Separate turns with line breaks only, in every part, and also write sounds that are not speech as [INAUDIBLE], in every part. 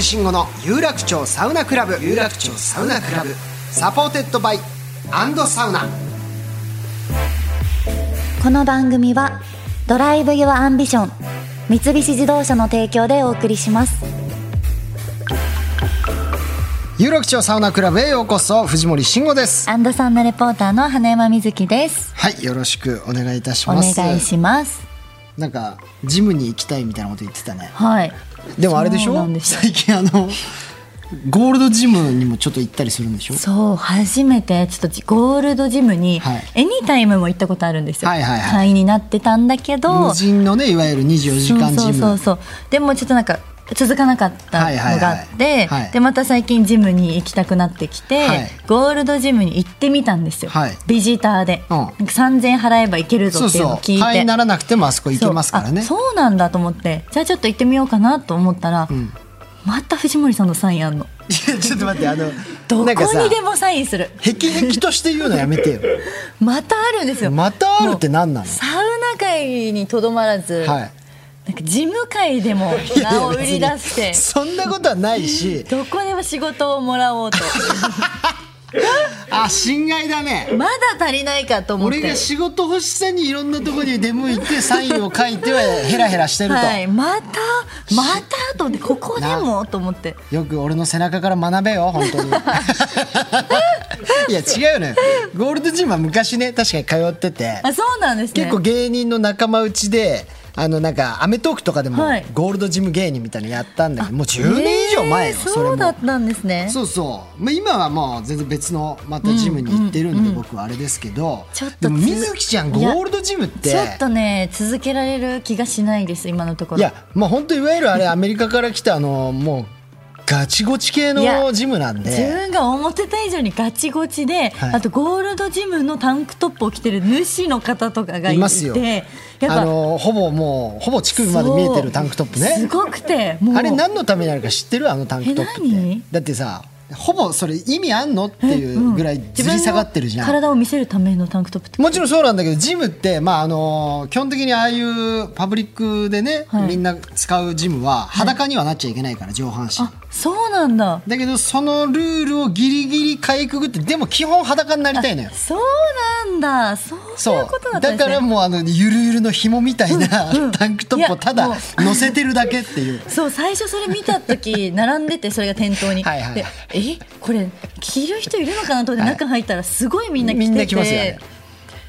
藤森慎吾の有楽町サウナクラブ。有楽町サウナクラブ。 supported by。アンドサウナ。
この番組は Drive your Ambition 三菱自動車の提供でお送りします。
有楽町サウナクラブへようこそ藤森慎吾です。
アンドサウナレポーターの花山瑞希です。
はいよろしくお願いいたし
お
ます。
願いします。
なんかジムに行きたいみたいなこと言ってたね。
はい
でもあれでしょ？
そう
最近あのゴールドジムにもちょっと行ったりするんでしょ？
そう初めてちょっとゴールドジムに、
はい。
エニタイムも行ったことあるんですよ、
はいはいはい。
会員になってたんだけど。
無人のねいわゆる24時間ジム。
そうそうそうそう。でもちょっとなんか続かなかったのがあって、でまた最近ジムに行きたくなってきて、
はい。
ゴールドジムに行ってみたんですよ、
はい。
ビジターで、
うん。
なんか3000円払えば行けるぞっていうのを聞いて。
そうならなくてもあそこ行けますからね。
そう。なんだと思って。じゃあちょっと行ってみようかなと思ったら、
ん。
また藤森さんのサインあんの。
いやちょっと待ってあの
どこにでもサインする。
へきへきとして言うのやめてよ。[LAUGHS]
またあるんですよ。
またあるって何なの？
サウナ界にとどまらず、
はい
なんか事務界でも名を売り出して。
そんなことはないし。[LAUGHS]
どこでも仕事をもらおうと。[LAUGHS]
あ心外だね。
まだ足りないかと思って。
俺が仕事欲しさにいろんなところに出向いてサインを書いてはヘラヘラしてると、
はい、またまたと思ってここでもと思って。
よく俺の背中から学べよ本当に。[LAUGHS] いや違うのよ。ゴールドジムは昔ね確かに通ってて。
あそうなんですね。
結構芸人の仲間内であのなんか『アメトーーク』とかでも
はい。
ゴールドジム芸人みたいなのやったんだけどもう10年以上前よ、
えー
それも。
そうだったんですね。
そうそう、まあ、今はもう全然別のまたジムに行ってるんで、僕はあれですけど。
ちょっと
でも水木ちゃんゴールドジムって
ちょっとね続けられる気がしないです今のところ。
いやまあ本当いわゆるあれアメリカから来たあのもうガチゴチ系のジムなん
自
で
分が思ってた以上にガチゴチで、
はい。
あとゴールドジムのタンクトップを着てる主の方とかがい
ますよ。あのほぼもうほぼ乳首まで見えてるタンクトップ
そうす
ね
ごくて
あれ何のためにあるか知ってる？あのタンクトップって。だってさほぼそれ意味あんのっていうぐらいずり下がってるじゃん、
自分の体を見せるためのタンクトップって
もちろんそうなんだけどジムって、まあ、あの基本的にああいうパブリックでね、
はい。
みんな使うジムは裸にはなっちゃいけないから上半身、
あそうなんだ。
だけどそのルールをギリギリかいくぐってでも基本裸になりたいのよ。
そうなんだ。そう
そ
いうことだったね。
だからもうあのゆるゆるの紐みたいな、タンクトップをただ乗せてるだけっていう。[LAUGHS]
そう最初それ見た時並んでてそれが店頭に。
はいはい
でえこれ着る人いるのかなと思って
はい。
中入ったらすごいみんな着てて、
みんな来ますよね。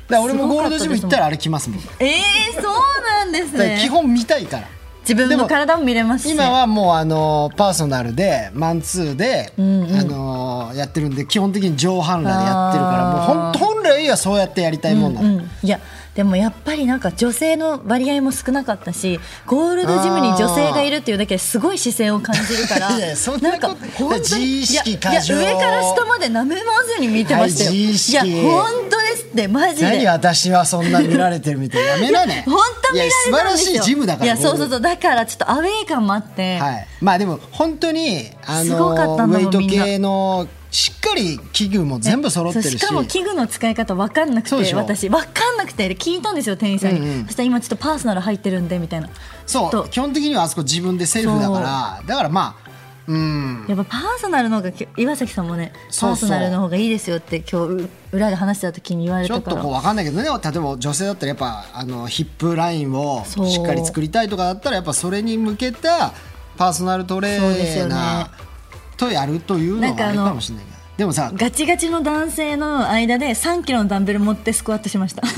だ俺もゴールドジム行ったらあれ来ますもん。
えー、そうなんですね。
基本見たいから
自分の体も見れますし。
今はもうあのパーソナルでマンツーで、
んうん。
あのやってるんで基本的に上半裸でやってるからもう
あー
ほん本来はそうやってやりたいもんなの、
うん、いやでもやっぱりなんか女性の割合も少なかったしゴールドジムに女性がいるっていうだけですごい視線を感じるから
いやそんなこと
んか
自
に
意識過剰。
いや上から下まで舐めまずに見てましたよ、
はい自意識。
いや本当ってマジで。
何私はそんな見られてるみたいな。やめなね。[LAUGHS]
本当見られたんですよ。
いや素晴らしいジムだから
いやそうそうそう。だからちょっとアウェー感もあって、
はい、まあでも本当にあ
すごか
のウェイト系のしっかり器具も全部揃ってるし。
しかも器具の使い方分かんなくて私。分かんなくて聞いたんですよ店員さんに、
うんうん。
そしたら今ちょっとパーソナル入ってるんでみたいな。
そう。基本的にはあそこ自分でセルフだから。だからまあうん。
やっぱパーソナルの方がき岩崎さんもねパーソナルの方がいいですよって今日う裏で話してた時に言われ
ちょ
たから。
っとこう分かんないけどね。例えば女性だったらやっぱあのヒップラインをしっかり作りたいとかだったらやっぱそれに向けたパーソナルトレーナーとやるというのはあれ
なんかあの
かもしれないけど。でもさ
ガチガチの男性の間で3キロのダンベル持ってスクワットしました。[LAUGHS]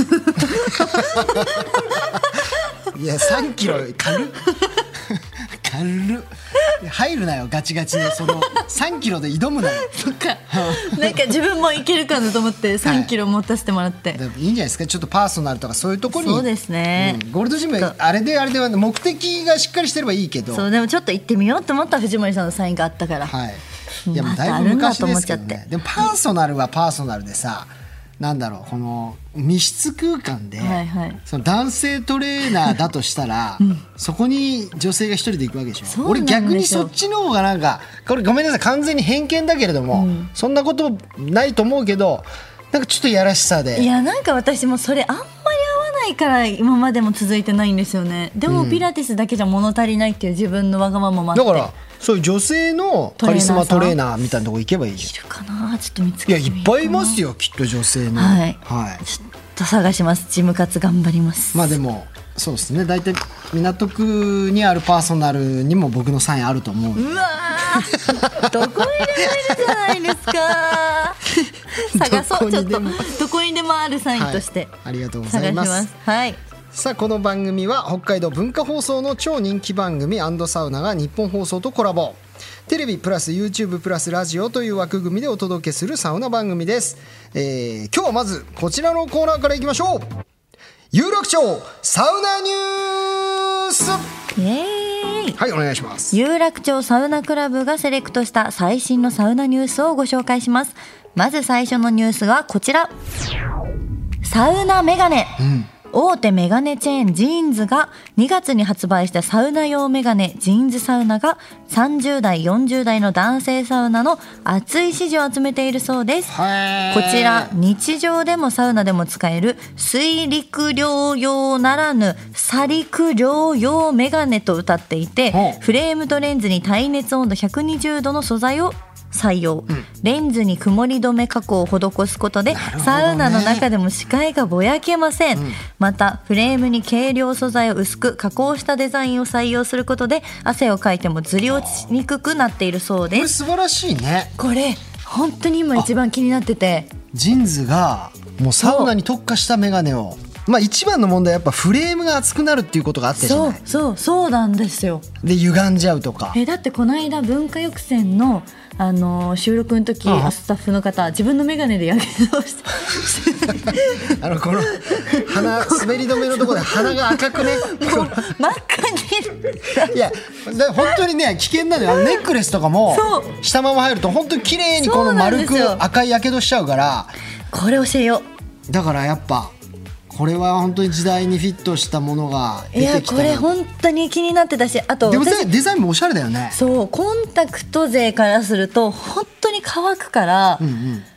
いや3キロ軽っ軽っ。入るなよガチガチのその [LAUGHS] 3キロで挑むなよ。
そっか。なんか自分もいけるかなと思って3キロ持たせてもらって、
でもいいんじゃないですか？ちょっとパーソナルとかそういうところに
そうですね。
うんゴールドジムあれであれでは目的がしっかりしてればいいけど。
そうでもちょっと行ってみようと思った藤森さんのサインがあったから、
はい。いやもうだいぶ昔ですけどね。でもパーソナルはパーソナルでさなんだろうこの密室空間で、
はいはい。
その男性トレーナーだとしたら、[LAUGHS] そこに女性が一人で行くわけでしょ？俺逆にそっちの方がなんかこれごめんなさい完全に偏見だけれども、そんなことないと思うけどなんかちょっとやらしさで。
いやなんか私もそれあんまり合わないから今までも続いてないんですよね。でもピラティスだけじゃ物足りないっていう自分のわがままもあって。
だからそういう女性のカリスマトレーナーみたいなとこ行けばいいじ
いるかなちょっと見つ
ゃんいやいっぱいいますよきっと女性の。
はい。
はい。
ちょっと探します。ジム活頑張ります。
まあでもそうですね。大体港区にあるパーソナルにも僕のサインあると思う
うわー。どこにでもいるじゃないですか。[LAUGHS] 探そう。ちょっと
どこにでも
あるサインとして、
はい。ありがとうございま
探しますす。はい
さあこの番組は北海道文化放送の超人気番組サウナが日本放送とコラボ。テレビプラス YouTube プラスラジオという枠組みでお届けするサウナ番組です、えー今日はまずこちらのコーナーからいきましょう。有楽町サウナニュース。
イエーイ。
はいお願いします。
有楽町サウナクラブがセレクトした最新のサウナニュースをご紹介します。まず最初のニュースはこちら。サウナメガネ、大手メガネチェーンジーンズが2月に発売したサウナ用メガネジーンズサウナが30代40代の男性サウナの熱い支持を集めているそうです。
はい
こちら日常でもサウナでも使える水陸両用ならぬ砂陸両用メガネと歌っていてフレームとレンズに耐熱温度120度の素材を採用、レンズに曇り止め加工を施すことで、
ね。
サウナの中でも視界がぼやけません、またフレームに軽量素材を薄く加工したデザインを採用することで汗をかいてもずり落ちにくくなっているそう
これ
です
素晴らしいね。
これ本当に今一番気になってて。
ジンズがもうサウナに特化したメガネを。まあ一番の問題はやっぱフレームが熱くなるっていうことがあったじゃ
そう
ない
そうそうなんですよ。
で歪んじゃうとか。
えだってこの間文化浴船のあの収録の時スタッフの方自分の眼鏡でやけどをして。[LAUGHS]
あのこの鼻滑り止めのところで鼻が赤くね？こ
真っ赤に。
ういやだ本当にね危険なのよ。ネックレスとかも
そう。
したまま入ると本当に綺麗にこの丸く赤いやけどしちゃうから。
これ教えよ
だからやっぱこれは本当に時代にフィットしたものが
ういやこ
出てきたな
れ本当に気になってたしあと
でも
私
デザインもおしゃれだよね。
そうコンタクト勢からすると本当に乾くから、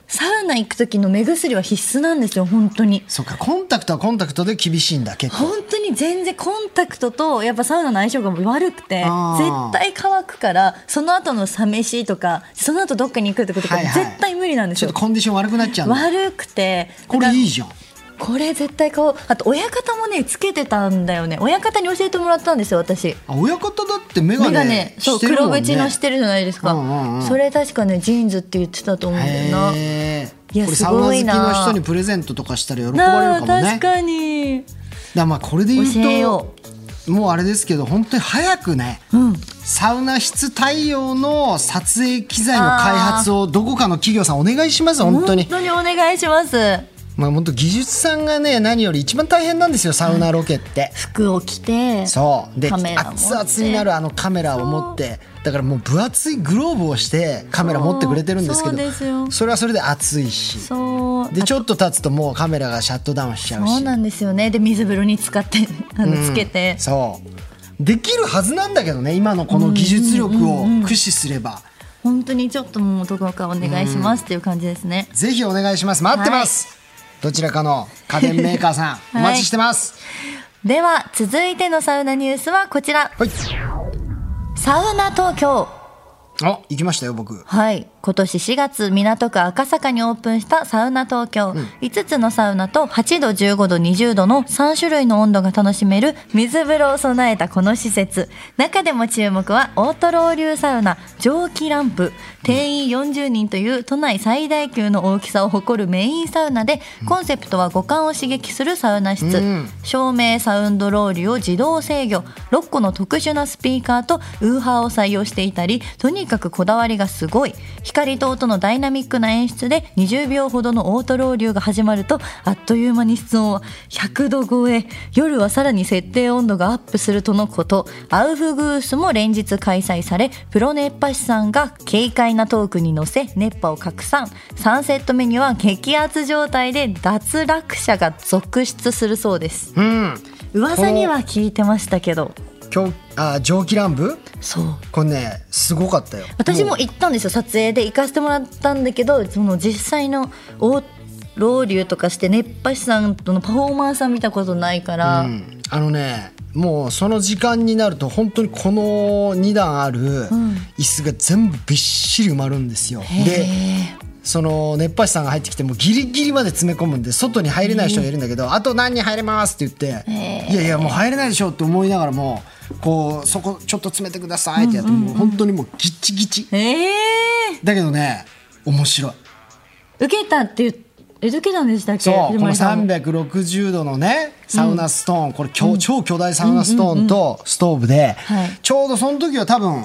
サウナ行く時の目薬は必須なんですよ本当に。
そっかコンタクトはコンタクトで厳しいんだ結構。
本当に全然コンタクトとやっぱサウナの相性が悪くて絶対乾くからその後のサ飯とかその後どっかに行くってことが絶対無理なんですよ、
ちょっとコンディション悪くなっちゃう
悪くて
これいいじゃん
これ絶対買おうあと親方もねつけてたんだよね。親方に教えてもらったんですよ私。
あ親方だってメガ
メガ
ネ
ネそう黒縁のしてるじゃないですか、
うんうんうん。
それ確かね JINS って言ってたと思うんだよな。
へ
いや
これサウナ好きの人にプレゼントとかしたら喜ばれるかもね。
確かに。
だまあこれで言う
よ
ともうあれですけど本当に早くね、サウナ室対応の撮影機材の開発をどこかの企業さんお願いします本当に。
本当にお願いします
まあ本当技術さんがね何より一番大変なんですよサウナロケって、
服を着て
そう。で熱々になるあのカメラを持って。だからもう分厚いグローブをしてカメラ持ってくれてるんですけど。それはそれで熱いし。
そう。
でちょっと経つともうカメラがシャットダウンしちゃうし。
そうなんですよね。で水風呂に使ってあのつけて、
そう。できるはずなんだけどね今のこの技術力を駆使すれば、
本当にちょっともうどこかお願いしますっていう感じですね、
ぜひお願いします。待ってます、どちらかの家電メーカーさん [LAUGHS] お待ちしてます。
では続いてのサウナニュースはこちら。
はい、
サウナ東京
あ行きましたよ僕。
はい。今年4月港区赤坂にオープンしたサウナ東京、うん、5つのサウナと8度15度20度の3種類の温度が楽しめる水風呂を備えたこの施設。中でも注目はオートロー流サウナ蒸気ランプ。定員40人という都内最大級の大きさを誇るメインサウナでコンセプトは五感を刺激するサウナ室、うん、照明サウンドローリュを自動制御。6個の特殊なスピーカーとウーハーを採用していたりとにかくこだわりがすごい。光と音のダイナミックな演出で20秒ほどのオートロウリュが始まるとあっという間に室温は100度超え。夜はさらに設定温度がアップするとのこと。アウフグースも連日開催されプロ熱波師さんが軽快なトークに乗せ熱波を拡散。3セット目には激アツ状態で脱落者が続出するそうです、
うん、
噂には聞いてましたけど。
狂あ蒸気乱舞？
そう。
これねすごかったよ。
私も行ったんですよ撮影で。行かせてもらったんだけどその実際の大ロウリュとかして熱波師さんとのパフォーマンスは見たことないから、
うん、あのねもうその時間になると本当にこの2段ある椅子が全部びっしり埋まるんですよ。うん、でその熱波師さんが入ってきてもギリギリまで詰め込むんで外に入れない人がいるんだけど、あと何人入れますって言って、いやいやもう入れないでしょって思いながらもこうそこちょっと詰めてくださいってやって、もう本当にもうギチギチ、だけどね面白い。
受けたって言ってえけたんでしたっけ？
そうこの360度のねサウナストーン、これ、うん、超巨大サウナストーンとストーブで、ちょうどその時は多分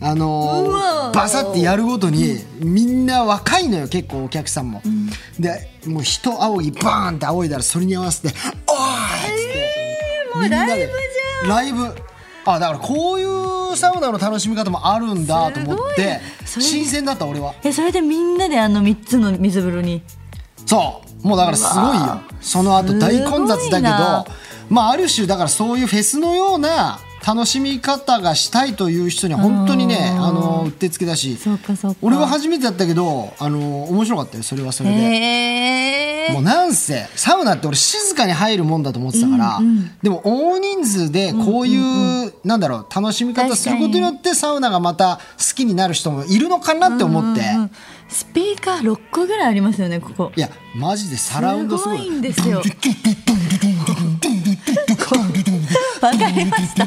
あのーバサってやるごとにみんな若いのよ結構お客さんも、でもう人仰ぎバーンって仰いだらそれに合わせて「おーい!」っつって、みんなで
ライブじゃん。
ライブ。あだからこういうサウナの楽しみ方もあるんだと思って新鮮だった俺は。
えそれでみんなであの3つの水風呂に？
そう。もうだからすごいよ。その後大混雑だけどまあある種だからそういうフェスのような楽しみ方がしたいという人には本当にねあのうってつけだし
そうかそうか。
俺は初めてだったけどあの面白かったよそれはそれで。もうなんせサウナって俺静かに入るもんだと思ってたから、でも大人数でこういう、なんだろう楽しみ方することによってサウナがまた好きになる人もいるのかなって思って、
スピーカー6個ぐらいありますよねここ。
いやマジでサラウンドすごい。
すごいんですよりました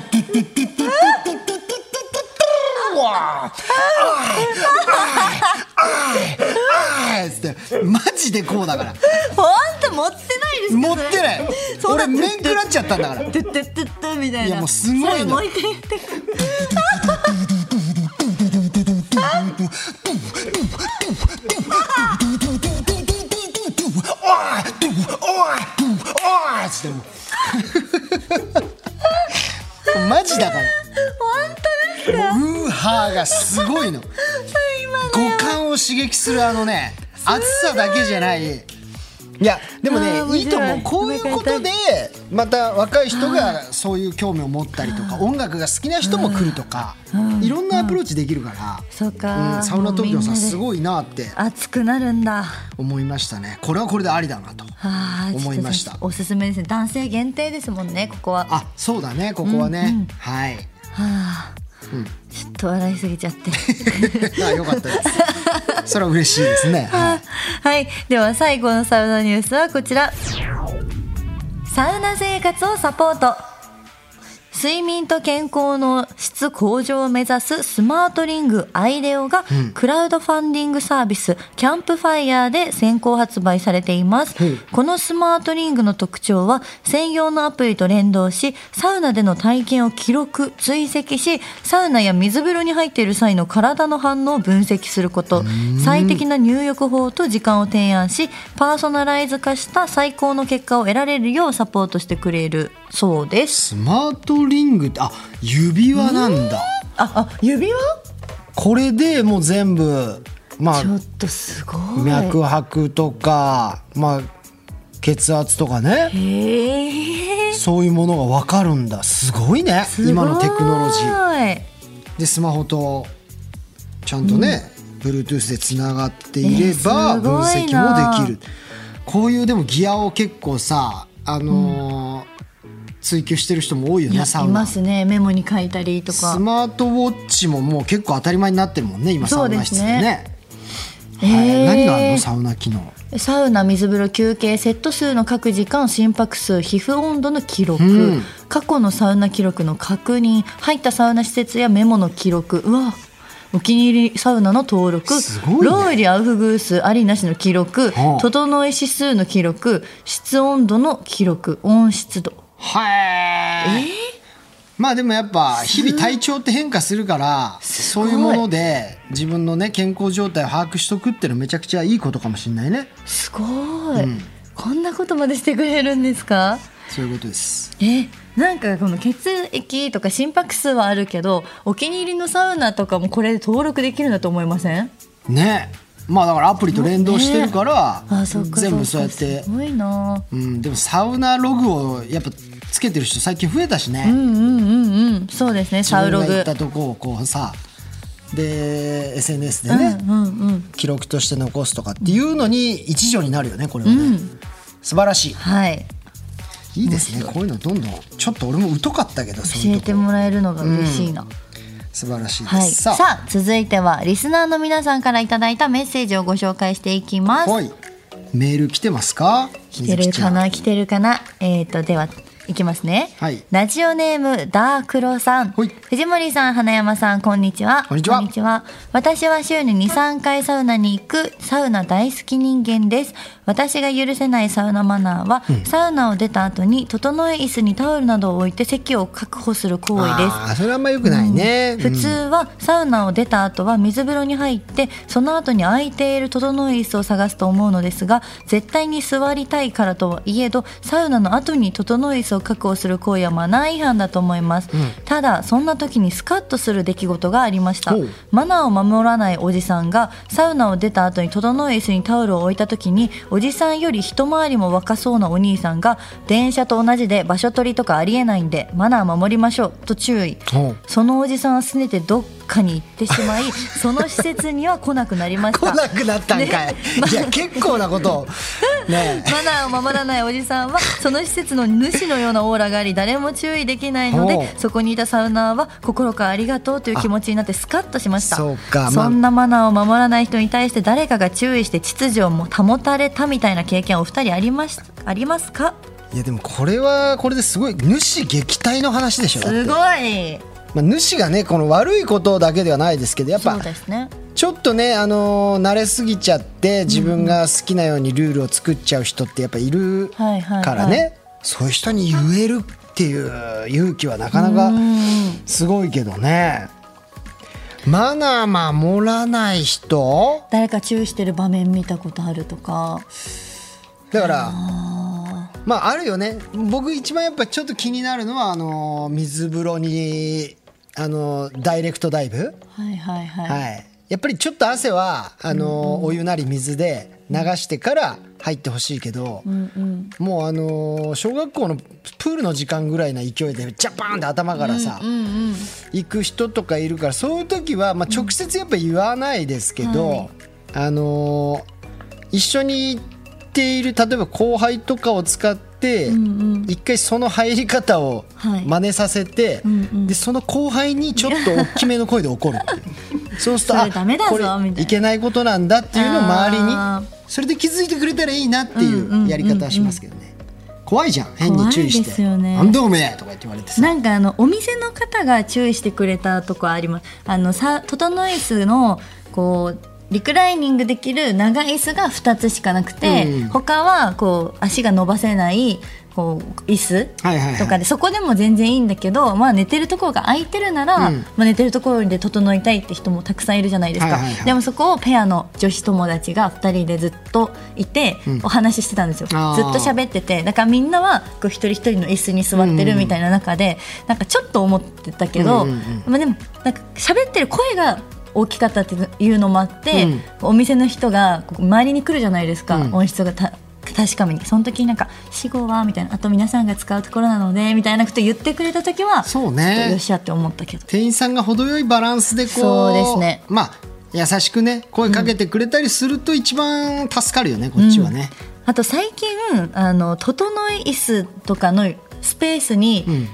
マジでこうだから。
本当持ってないですか
持ってない。俺面食らっちゃったんだから。
トゥットゥットゥットゥみたいな。い
やもうすごいの
もう一回言って
おいつってもうマジだから。
本当ですか？
ウーハーがすごいの。[LAUGHS] 五感を刺激するあのね熱さだけじゃないいやでもねい。いと思う。こういうことでまた若い人がそういう興味を持ったりとか音楽が好きな人も来るとかいろんなアプローチできるから
そうか。
うんサウナ東京さんす
い
ごいなって
熱くなるんだ。
思いましたね。これはこれでありだなと思いました。
おすすめですね。男性限定ですもんねここは。は
あそうだねここはね。はい。
あ、ちょっと笑いすぎちゃって。[LAUGHS]
あよかったです。それは嬉しいですね。[LAUGHS] はい。
はい。では最後のサウナニュースはこちら。サウナ生活をサポート睡眠と健康の質向上を目指すスマートリングアイデオが、クラウドファンディングサービスキャンプファイヤーで先行発売されています、このスマートリングの特徴は専用のアプリと連動しサウナでの体験を記録追跡しサウナや水風呂に入っている際の体の反応を分析すること。最適な入浴法と時間を提案しパーソナライズ化した最高の結果を得られるようサポートしてくれるそうです。
スマートリングってあ指輪なんだ。
ああ指輪？
これでもう全部まあ
ちょっとすごい。
脈拍とかまあ血圧とかね。
へえ。
そういうものが分かるんだ。すごいね今のテクノロジー。
ー
でスマホとちゃんとね、Bluetooth でつながっていれば分析
な
もできる。こういうでもギアを結構さあのー追求してる人も多いよねサウナ。
ますね。メモに書いたりとか。
スマートウォッチももう結構当たり前になってるもんね今サウナ室でね。
そうですね
はい。
へー
何があるのサウナ機能？
サウナ水風呂休憩セット数の各時間心拍数皮膚温度の記録、
うん。
過去のサウナ記録の確認。入ったサウナ施設やメモの記録。うわ。お気に入りサウナの登録、
すごいね。
ローリアウフグースありなしの記録、
はあ。
整い指数の記録。室温度の記録。温湿度
はい、まあでもやっぱ日々体調って変化するからそういうもので自分のね健康状態を把握しとくっていうのはめちゃくちゃいいことかもしれないね。
すごい、こんなことまでしてくれるんですか？
そういうことです。
えなんかこの血液とか心拍数はあるけどお気に入りのサウナとかもこれで登録できるんだと思いません？
ね。まあだからアプリと連動してるから、全部
そ
うやって。
すごいな。
うん、でもサウナログをやっぱつけてる人最近増えたしね、
うんうんうんうん。そうですね。サウログ。
行ったとこをこうさで SNS でね、
うんうん
記録として残すとかっていうのに一助になるよねこれはね、素晴らし
はい。
いいいですね。こういうのどんどんちょっと俺も疎かったけど
教えてもらえるのが嬉しいな、
素晴らしいです、
はい、
さ
さあ続いてはリスナーの皆さんからいただいたメッセージをご紹介していきます。
はいメール来てますか
来てるかな来てるかなえっ、とではいきますね、
はい。
ラジオネームダークロさん。
はい。
藤森さん花山さんこんにちは。
こんにちは。
私は週に23回サウナに行く。サウナ大好き人間です。私が許せないサウナマナーは、サウナを出た後に整え椅子にタオルなどを置いて席を確保する行為です。
ああそれはあんま良くないね、
普通はサウナを出た後は水風呂に入ってその後に空いている整い椅子を探すと思うのですが絶対に座りたいからとはいえどサウナの後に整い椅子を確保する行為はマナー違反だと思います、ただそんな時にスカッとする出来事がありました。マナーを守らないおじさんがサウナを出た後に整い椅子にタオルを置いた時におじさんより一回りも若そうなお兄さんが電車と同じで場所取りとかありえないんでマナー守りましょうと注意。そのおじさんはすねてどっかに行ってしまい [LAUGHS] その施設には来なくなりました。
来なくなったんかい、
ね。
いや結構なことをね。
マナーを守らないおじさんはその施設の主のようなオーラがあり誰も注意できないのでそこにいたサウナーは心からありがとうという気持ちになってスカッとしました。
そうか。まあ。
そんなマナーを守らない人に対して誰かが注意して秩序をも保たれたみたいな経験お二人ありましありますか？
いやでもこれはこれですごい主撃退の話でしょ
すごい。
まあ、主がねこの悪いことだけではないですけどやっぱ
そうですね
ちょっとね、あのー慣れすぎちゃって自分が好きなようにルールを作っちゃう人ってやっぱいる
はいはいはい。
からね、そういう人に言えるっていう勇気はなかなかすごいけどね。マナー守らない人？
誰か注意してる場面見たことあるとか。
だからまああるよね。僕一番やっぱちょっと気になるのはあのー水風呂にあのーダイレクトダイブ。
はいはいはい、
はい、やっぱりちょっと汗はあの、お湯なり水で流してから入ってほしいけど、もうあの小学校のプールの時間ぐらいな勢いでジャパンって頭からさ、行く人とかいるからそういう時は、まあ、直接やっぱ言わないですけど、あの一緒に行っている例えば後輩とかを使って、一回その入り方を
はい。
真似させて、でその後輩にちょっと大きめの声で怒るって [LAUGHS] そうすると
それダメだぞ
これ
い
けないことなんだっていうのを周りに
あ
それで気づいてくれたらいいなっていうやり方はしますけどね、怖いじゃん変に注意し
怖いですよ
て「
ね
なんだおめえ!」とか言って言われてさ。
なんかあのお店の方が注意してくれたとこあります。あのさ整い椅子のこうリクライニングできる長い椅子が2つしかなくて、
うん。
他はこう足が伸ばせないこう椅子
はいはいはい。
とかで、そこでも全然いいんだけど、まあ、寝てるところが空いてるなら、
うん。
まあ、寝てるところで整いたいって人もたくさんいるじゃないですか、
はいはいはい。
でもそこをペアの女子友達が2人でずっといて、お話ししてたんですよ。ずっと喋ってて。だからみんなはこう一人一人の椅子に座ってるみたいな中で、なんかちょっと思ってたけど、
うんうんうん。
まあ、でもなんか喋ってる声が大きかったっていうのもあって、
うん。
お店の人が周りに来るじゃないですか、
うん。
音質がた確かめに。その時になんか「死後は」みたいなあと皆さんが使うところなのでみたいなこと言ってくれた時は
そうね。
よっしゃって思ったけど。
店員さんが程よいバランスでこう
そうですね。
まあ優しくね声かけてくれたりすると一番助かるよね、こっちはね、
あと最近あの整い椅子とかのスペースに、
ん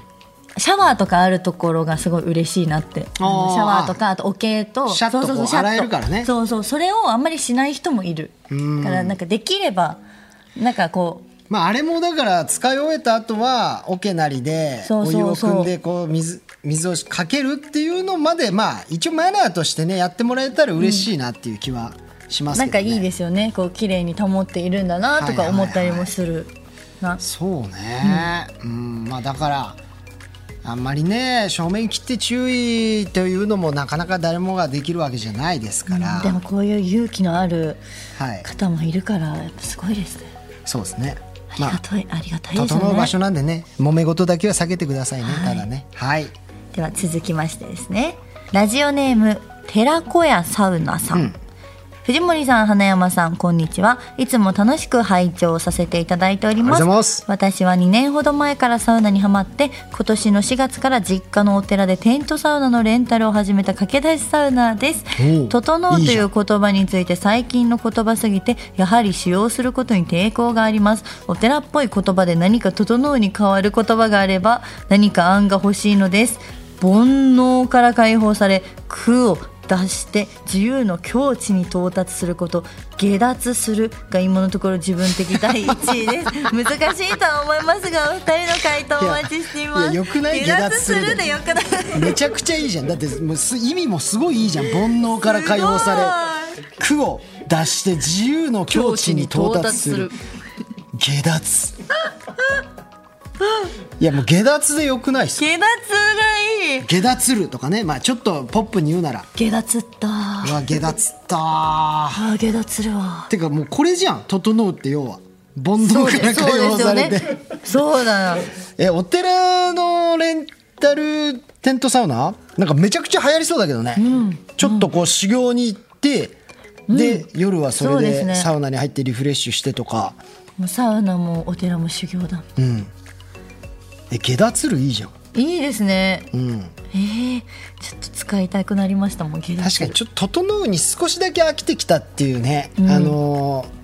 シャワーとかあるところがすごい嬉しいなって。シャワーとかあと桶と。
シャッと
そう
洗えるからね。
そうそうそれをあんまりしない人もいる。からなんかできればなんかこう
まああれもだから使い終えた後は桶なりでお湯を
そうそう。
汲んでこう水水をかけるっていうのまでまあ一応マナーとしてねやってもらえたら嬉しいなっていう気はしますけどね、
なんかいいですよね。こう綺麗に保っているんだなとか思ったりもするな。
そうね、うん。まあだからあんまりね正面切って注意というのもなかなか誰もができるわけじゃないですから、
でもこういう勇気のある
はい。
方もいるからやっぱすごいですね。
そうですね。
ありがたい、あ、りがたいですよね。
整う場所なんでね揉め事だけは避けてくださいね、ただね。はい。
では続きましてですね。ラジオネーム寺子屋サウナさん、
うん
藤森さん花山さんこんにちは。いつも楽しく拝聴させていただいております。私は2年ほど前からサウナにハマって今年の4月から実家のお寺でテントサウナのレンタルを始めた駆け出しサウナーです。整うと
い
う言葉について最近の言葉すぎてやはり使用することに抵抗があります。お寺っぽい言葉で何か整うに変わる言葉があれば何か案が欲しいのです。煩悩から解放され苦を脱して自由の境地に到達すること下脱するが今のところ自分的第1位です。[LAUGHS] 難しいとは思いますがお二人の回答お待ちしています。
いやよくない下脱するで。
よくない。
めちゃくちゃいいじゃん。だってもうす意味もすごいいいじゃん。煩悩から解放され [LAUGHS] 苦を脱して自由の境地に到達する。下脱 [LAUGHS] いやもう下脱でよくないっすか？
下脱がいい。
下脱るとかね。まあちょっとポップに言うなら。
下脱った。
うわ下脱った。
あ下脱するわ。
てかもうこれじゃん。整うって要は。煩悩から解放されて、
そうだな [LAUGHS]
えお寺のレンタルテントサウナ？なんかめちゃくちゃ流行りそうだけどね、ちょっとこう修行に行って、で夜はそれ
で
サウナに入ってリフレッシュしてとか。
もうサウナもお寺も修行だ。
うんえ下脱るいいじゃん。
いいですね。
うん。
えー、ちょっと使いたくなりましたもん
確かに。ちょっと整うに少しだけ飽きてきたっていうね、あのー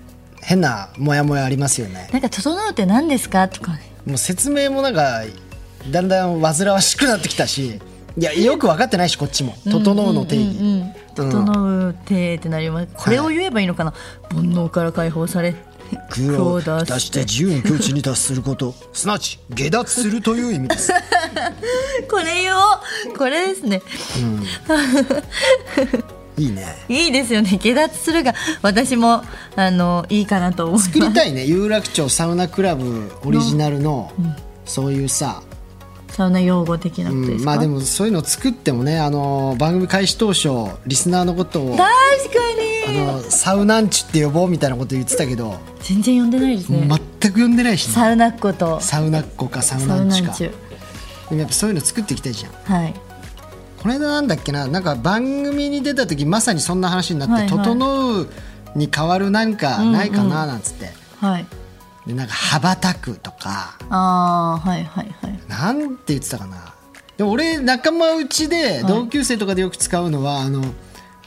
変なモヤモヤありますよね。
なんか整うって何ですか？とか。ね
もう説明もなんかだんだん煩わしくなってきたしいやよく分かってないしこっちも。整うの定義、
うんうん整うってってなります。これを言えばいいのかな、煩悩から解放され
苦を
出
出して自由の境地に達すること。すなわち下脱するという意味です。[LAUGHS]
これよ。これですね。
いいね。
いいですよね。下脱するが私もあのいいかなと思います。
作りたいね。有楽町サウナクラブオリジナルのそういうさ、
サウナ用語的なことですか、
うんまあでもそういうの作ってもねあの番組開始当初リスナーのことを
確か
あ
に
のサウナンチって呼ぼうみたいなこと言ってたけど
全然呼んでないですね、
全く呼んでないしね。
サウナっ子と。
サウナっ子かサウ
サ
ナンチかでもやっぱそういうの作っていきたいじゃん。
はい。
この間なんだっけななんか番組に出た時まさにそんな話になって、
はいはい。
整うに変わるなんかないかななんつって、
はい
でなんか羽ばたくとか。
ああはいはいはい。
なんて言ってたかな。でも俺仲間内で同級生とかでよく使うのは、あの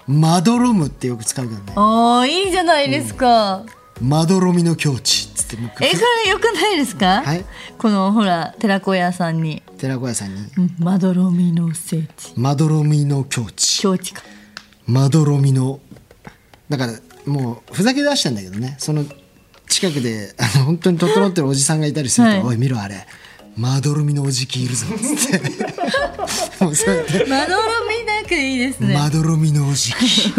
まどろむってよく使うけどね。
ああいいじゃないですか、
まどろみの境地っつって
えこれよくないですか、
はい。
このほら寺子屋さんに。
寺子屋さんに。
うんまどろみの聖地。
まどろみの境地。
境地か。
まどろみのだからもうふざけ出したんだけどね。その近くであの本当に整ってるおじさんがいたりすると「
はい。
おい見ろあれ。まどろみのおじきいるぞ」っつって。もうそうやって。
まどろみなくいいです「ね。
まどろみのおじき現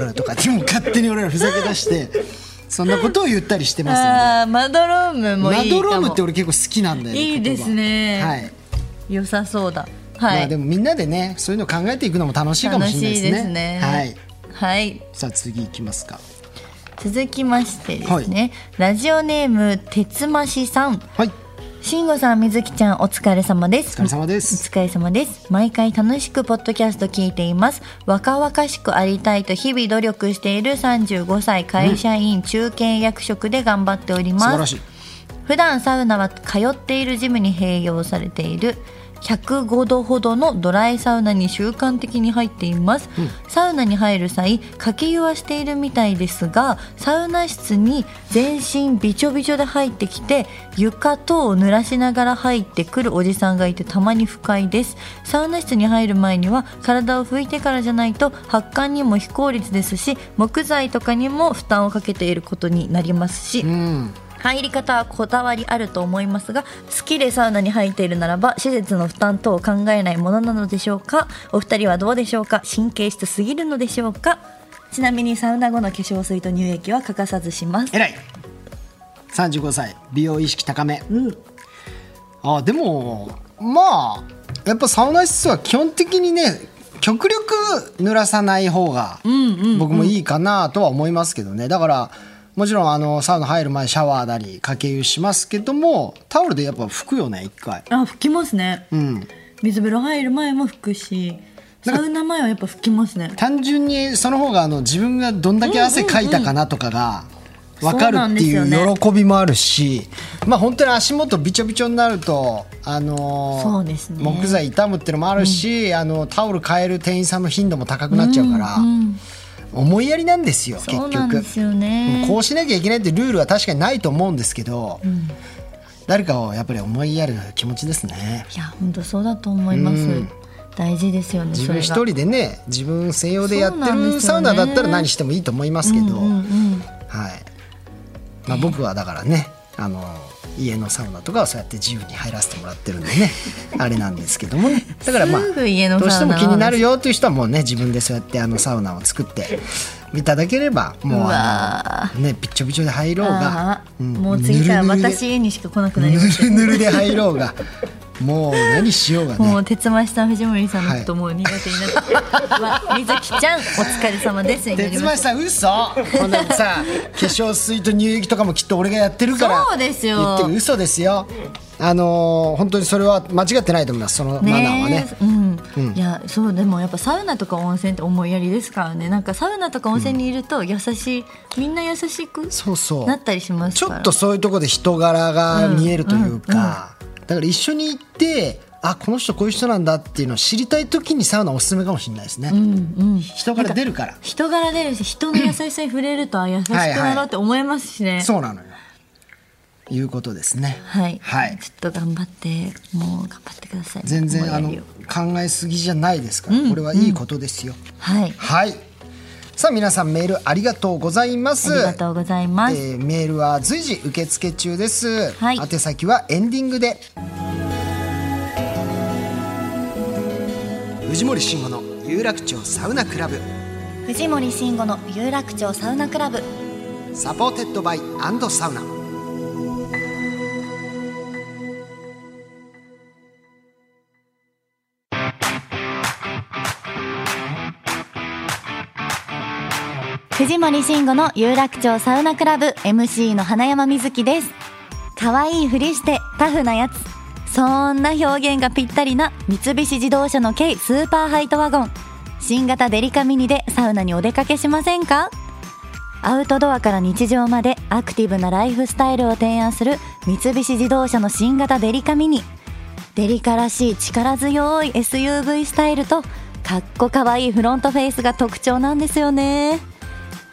る」とか。ってもう勝手に俺らふざけ出してそんなことを言ったりしてますんで。
ああまどろむも
ま
いいかも。
どろむって俺結構好きなんだよね
いいですね。
はい。
良さそうだ。はい、
まあでもみんなでねそういうの考えていくのも楽しいかも
楽
しれない
しい
ですね。
ですね。
はい。
はい。
さあ次いきますか
続きましてですね、ラジオネーム鉄ましさん
はい
慎吾さん、水木ちゃん、お疲れ様です。
お疲れ様です
お疲れ様です。毎回楽しくポッドキャスト聞いています。若々しくありたいと日々努力している35歳会社員、中堅役職で頑張っております。
素晴らしい
普段サウナは通っているジムに併用されている105度ほどのドライサウナに習慣的に入っています、サウナに入る際かけ湯はしているみたいですがサウナ室に全身びちょびちょで入ってきて床等を濡らしながら入ってくるおじさんがいてたまに不快です。サウナ室に入る前には体を拭いてからじゃないと発汗にも非効率ですし木材とかにも負担をかけていることになりますし、
うん
入り方はこだわりあると思いますが好きでサウナに入っているならば施設の負担等を考えないものなのでしょうか？お二人はどうでしょうか？神経質すぎるのでしょうか？ちなみにサウナ後の化粧水と乳液は欠かさずします。
偉い。35歳。美容意識高め。うん。あでもまあやっぱサウナ室は基本的にね極力濡らさない方が僕もいいかなとは思いますけどね。だからもちろんあのサウナ入る前シャワーなりかけ湯しますけどもタオルでやっぱ拭くよね一回。
あ拭きますね。
うん。
水風呂入る前も拭くしサウナ前はやっぱ拭きますね。
単純にその方があの自分がどんだけ汗かいたかなとかが分かるっていう喜びもあるし、まあ本当に足元びちょびちょになると、あのー
そうですね。
木材傷むっていうのもあるし、あのタオル変える店員さんの頻度も高くなっちゃうから、思いやりなんですよ結
そう
局
なんですよね。
こうしなきゃいけないってルールは確かにないと思うんですけど、誰かをやっぱり思いやる気持ちですね。
いや本当そうだと思います、
うん。
大事ですよね
自分一人でね自分専用でやってるサウナだったら何してもいいと思いますけど、
うんうんうん。
はい。まあ、僕はだからねあの家のサウナとかはそうやって自由に入らせてもらってるんでね。[LAUGHS] あれなんですけどもね。だからまあどうしても気になるよという人はもうね自分でそうやってあのサウナを作っていただければもう
う
あ
わ
のねびっちょびちょで入ろうが
もう次から私家にしか来なくなり
ぬ
ました
るぬるで入ろうがもう何しようがね。
もう鉄増さん藤森さんのこともう苦手になって、わ水木ちゃんお疲れ様です。
鉄
ま
橋
した
さん嘘。[LAUGHS] こんなさ化粧水と乳液とかもきっと俺がやってるから。
そうですよ。
言ってる嘘ですよ。あのー本当にそれは間違ってないと思いますそのマナーはね。
えうん、いやそうでもやっぱサウナとか温泉って思いやりですからね。なんかサウナとか温泉にいると優しい、みんな優しく
そうそう。
なったりしますから。
ちょっとそういうところで人柄が見えるというか、だから一緒に行ってあこの人こういう人なんだっていうのを知りたい時にサウナおすすめかもしれないですね、人柄出るから。
人柄出るし人の優しさに触れるとあ優しくなろうって思いますしね。
そうなのよ。いうことですね。
はい、
はい。
ちょっと頑張ってもう頑張ってください。
全然あの考えすぎじゃないですから、これはいいことですよ、
はい。
はいさあ皆さんメールありがとうございます。
ありがとうございます、
えーメールは随時受付中です、
はい。
宛先はエンディングで。藤森慎吾の有楽町サウナクラブ。
藤森慎吾の有楽町サウナクラブ。
サポーテッドバイサウナ
藤森慎吾の有楽町サウナクラブ MC の花山瑞希です。可愛いふりしてタフなやつ。そんな表現がぴったりな三菱自動車の軽スーパーハイトワゴン。新型デリカミニでサウナにお出かけしませんか？アウトドアから日常までアクティブなライフスタイルを提案する三菱自動車の新型デリカミニ。デリカらしい力強い SUV スタイルとかっこかわいいフロントフェイスが特徴なんですよね。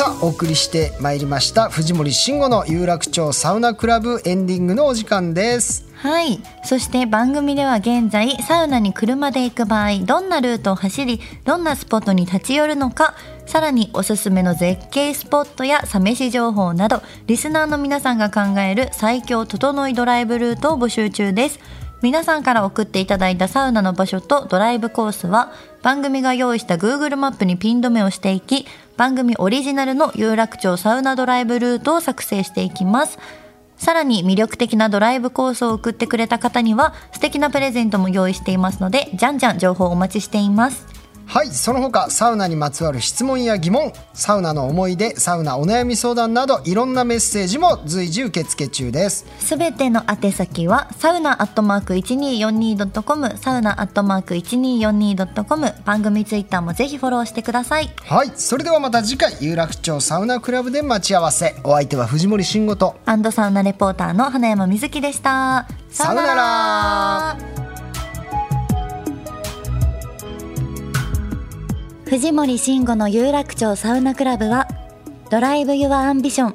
さあお送りしてまいりました藤森慎吾の有楽町サウナクラブエンディングのお時間です。
はい。そして番組では現在サウナに車で行く場合どんなルートを走りどんなスポットに立ち寄るのかさらにおすすめの絶景スポットやサ飯情報などリスナーの皆さんが考える最強整いドライブルートを募集中です。皆さんから送っていただいたサウナの場所とドライブコースは番組が用意した Google マップにピン止めをしていき番組オリジナルの有楽町サウナドライブルートを作成していきます。さらに魅力的なドライブコースを送ってくれた方には素敵なプレゼントも用意していますのでじゃんじゃん情報をお待ちしています。
はいその他サウナにまつわる質問や疑問サウナの思い出サウナお悩み相談などいろんなメッセージも随時受付中です。
すべての宛先はサウナアットマーク 1242.com サウナアットマーク 1242.com 番組ツイッターもぜひフォローしてください。
はいそれではまた次回有楽町サウナクラブで待ち合わせ。お相手は藤森慎吾と
アンドサウナレポーターの花山瑞希でした。
さよなら
藤森慎吾の有楽町サウナクラブは Drive your Ambition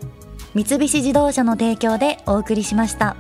三菱自動車の提供でお送りしました。